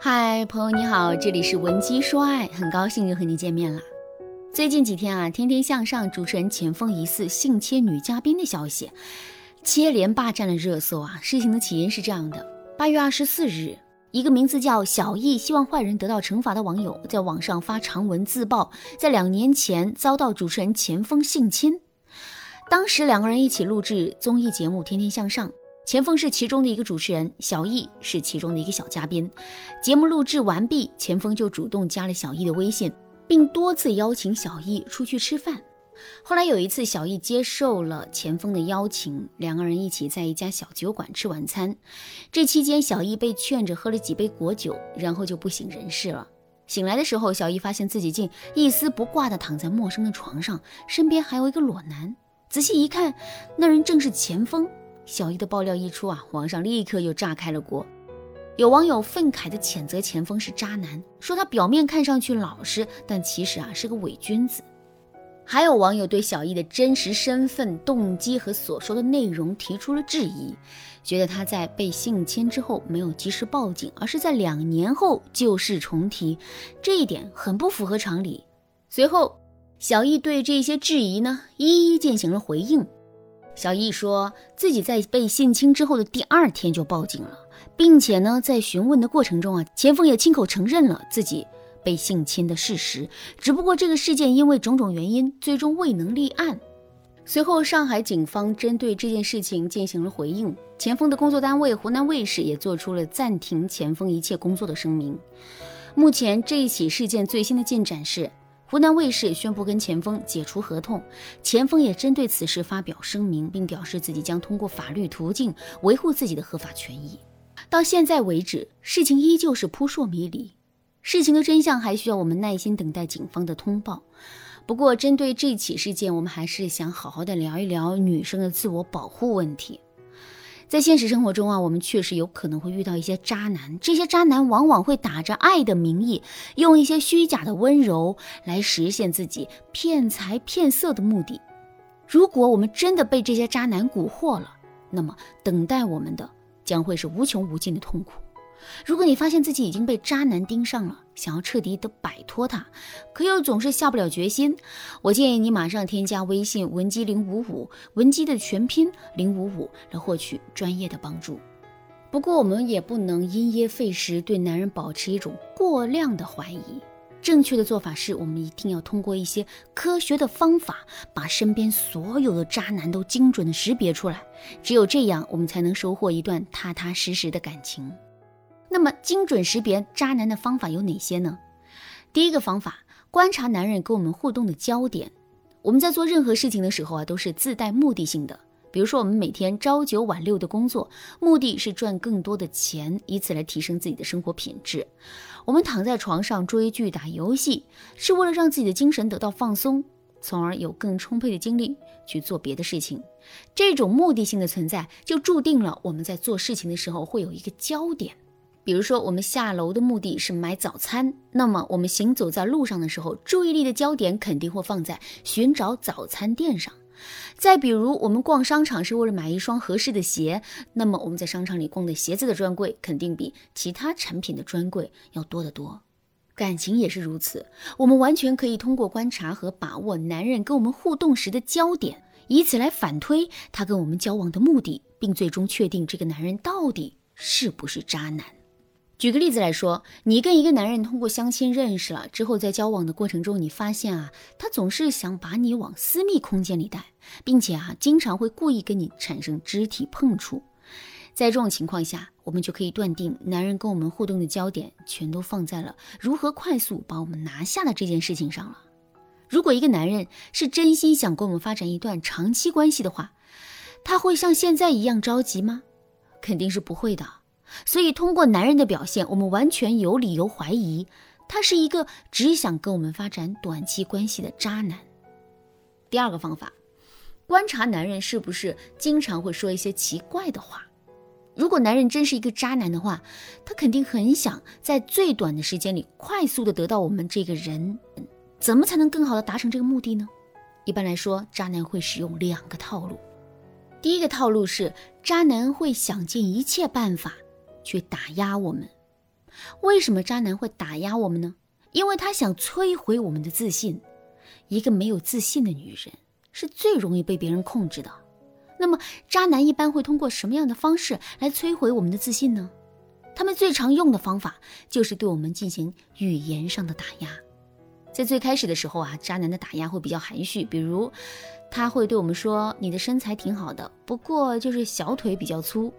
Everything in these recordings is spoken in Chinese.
嗨，朋友你好，这里是文姬说爱，很高兴又和你见面了。最近几天啊，天天向上主持人钱枫疑似性侵女嘉宾的消息接连霸占了热搜啊。事情的起因是这样的：八月二十四日，一个名字叫小易，希望坏人得到惩罚的网友在网上发长文自曝，在两年前遭到主持人钱枫性侵。当时两个人一起录制综艺节目《天天向上》。钱枫是其中的一个主持人，小易是其中的一个小嘉宾。节目录制完毕，钱枫就主动加了小易的微信，并多次邀请小易出去吃饭。后来有一次，小易接受了钱枫的邀请，两个人一起在一家小酒馆吃晚餐。这期间，小易被劝着喝了几杯果酒，然后就不省人事了。醒来的时候，小易发现自己竟一丝不挂地躺在陌生的床上，身边还有一个裸男。仔细一看，那人正是钱枫。小易的爆料一出啊，网上立刻又炸开了锅。有网友愤慨地谴责钱枫是渣男，说他表面看上去老实，但其实啊是个伪君子。还有网友对小易的真实身份、动机和所说的内容提出了质疑，觉得他在被性侵之后没有及时报警，而是在两年后旧事重提，这一点很不符合常理。随后，小易对这些质疑呢一一进行了回应。小易说自己在被性侵之后的第二天就报警了，并且呢，在询问的过程中啊，钱锋也亲口承认了自己被性侵的事实。只不过这个事件因为种种原因，最终未能立案。随后，上海警方针对这件事情进行了回应，钱锋的工作单位湖南卫视也做出了暂停钱锋一切工作的声明。目前这一起事件最新的进展是。湖南卫视宣布跟钱枫解除合同，钱枫也针对此事发表声明，并表示自己将通过法律途径维护自己的合法权益。到现在为止，事情依旧是扑朔迷离，事情的真相还需要我们耐心等待警方的通报。不过，针对这起事件，我们还是想好好的聊一聊女生的自我保护问题。在现实生活中啊，我们确实有可能会遇到一些渣男。这些渣男往往会打着爱的名义，用一些虚假的温柔来实现自己骗财骗色的目的。如果我们真的被这些渣男蛊惑了，那么等待我们的将会是无穷无尽的痛苦。如果你发现自己已经被渣男盯上了，想要彻底的摆脱他，可又总是下不了决心，我建议你马上添加微信文姬零五五，文姬的全拼零五五，来获取专业的帮助。不过我们也不能因噎废食，对男人保持一种过量的怀疑。正确的做法是我们一定要通过一些科学的方法，把身边所有的渣男都精准的识别出来。只有这样，我们才能收获一段踏踏实实的感情。那么，精准识别渣男的方法有哪些呢？第一个方法，观察男人跟我们互动的焦点。我们在做任何事情的时候啊，都是自带目的性的。比如说，我们每天朝九晚六的工作，目的是赚更多的钱，以此来提升自己的生活品质。我们躺在床上追剧、打游戏，是为了让自己的精神得到放松，从而有更充沛的精力去做别的事情。这种目的性的存在，就注定了我们在做事情的时候会有一个焦点。比如说，我们下楼的目的是买早餐，那么我们行走在路上的时候，注意力的焦点肯定会放在寻找早餐店上。再比如，我们逛商场是为了买一双合适的鞋，那么我们在商场里逛的鞋子的专柜肯定比其他产品的专柜要多得多。感情也是如此，我们完全可以通过观察和把握男人跟我们互动时的焦点，以此来反推他跟我们交往的目的，并最终确定这个男人到底是不是渣男。举个例子来说，你跟一个男人通过相亲认识了之后，在交往的过程中，你发现啊，他总是想把你往私密空间里带，并且啊，经常会故意跟你产生肢体碰触。在这种情况下，我们就可以断定，男人跟我们互动的焦点全都放在了如何快速把我们拿下的这件事情上了。如果一个男人是真心想跟我们发展一段长期关系的话，他会像现在一样着急吗？肯定是不会的。所以，通过男人的表现，我们完全有理由怀疑，他是一个只想跟我们发展短期关系的渣男。第二个方法，观察男人是不是经常会说一些奇怪的话。如果男人真是一个渣男的话，他肯定很想在最短的时间里快速的得到我们这个人。怎么才能更好的达成这个目的呢？一般来说，渣男会使用两个套路。第一个套路是，渣男会想尽一切办法。去打压我们，为什么渣男会打压我们呢？因为他想摧毁我们的自信。一个没有自信的女人是最容易被别人控制的。那么，渣男一般会通过什么样的方式来摧毁我们的自信呢？他们最常用的方法就是对我们进行语言上的打压。在最开始的时候啊，渣男的打压会比较含蓄，比如他会对我们说：“你的身材挺好的，不过就是小腿比较粗，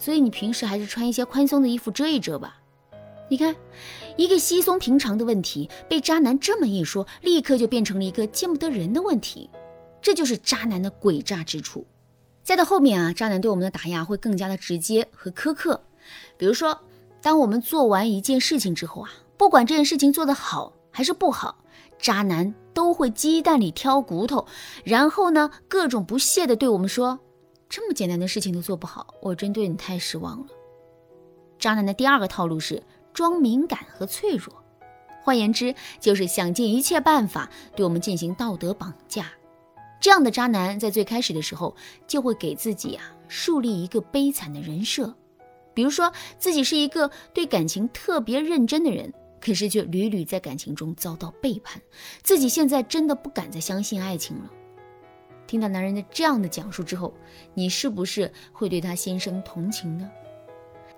所以你平时还是穿一些宽松的衣服遮一遮吧。”你看，一个稀松平常的问题，被渣男这么一说，立刻就变成了一个见不得人的问题。这就是渣男的诡诈之处。再到后面啊，渣男对我们的打压会更加的直接和苛刻。比如说，当我们做完一件事情之后啊，不管这件事情做得好还是不好，渣男都会鸡蛋里挑骨头，然后呢，各种不屑的对我们说：“这么简单的事情都做不好，我真对你太失望了。”渣男的第二个套路是。装敏感和脆弱，换言之，就是想尽一切办法对我们进行道德绑架。这样的渣男在最开始的时候就会给自己啊树立一个悲惨的人设，比如说自己是一个对感情特别认真的人，可是却屡屡在感情中遭到背叛，自己现在真的不敢再相信爱情了。听到男人的这样的讲述之后，你是不是会对他心生同情呢？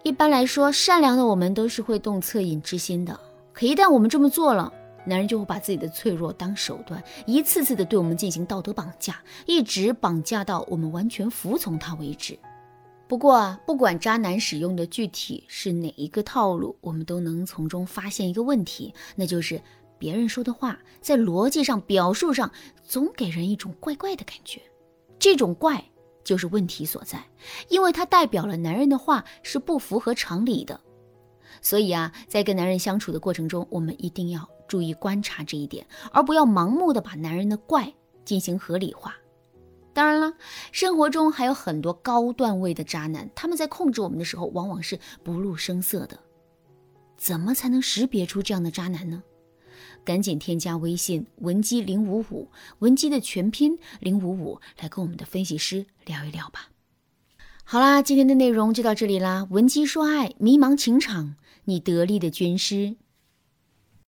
一般来说，善良的我们都是会动恻隐之心的。可一旦我们这么做了，男人就会把自己的脆弱当手段，一次次的对我们进行道德绑架，一直绑架到我们完全服从他为止。不过啊，不管渣男使用的具体是哪一个套路，我们都能从中发现一个问题，那就是别人说的话在逻辑上、表述上总给人一种怪怪的感觉。这种怪。就是问题所在，因为它代表了男人的话是不符合常理的。所以啊，在跟男人相处的过程中，我们一定要注意观察这一点，而不要盲目的把男人的怪进行合理化。当然了，生活中还有很多高段位的渣男，他们在控制我们的时候，往往是不露声色的。怎么才能识别出这样的渣男呢？赶紧添加微信文姬零五五，文姬的全拼零五五，来跟我们的分析师聊一聊吧。好啦，今天的内容就到这里啦。文姬说爱，迷茫情场，你得力的军师。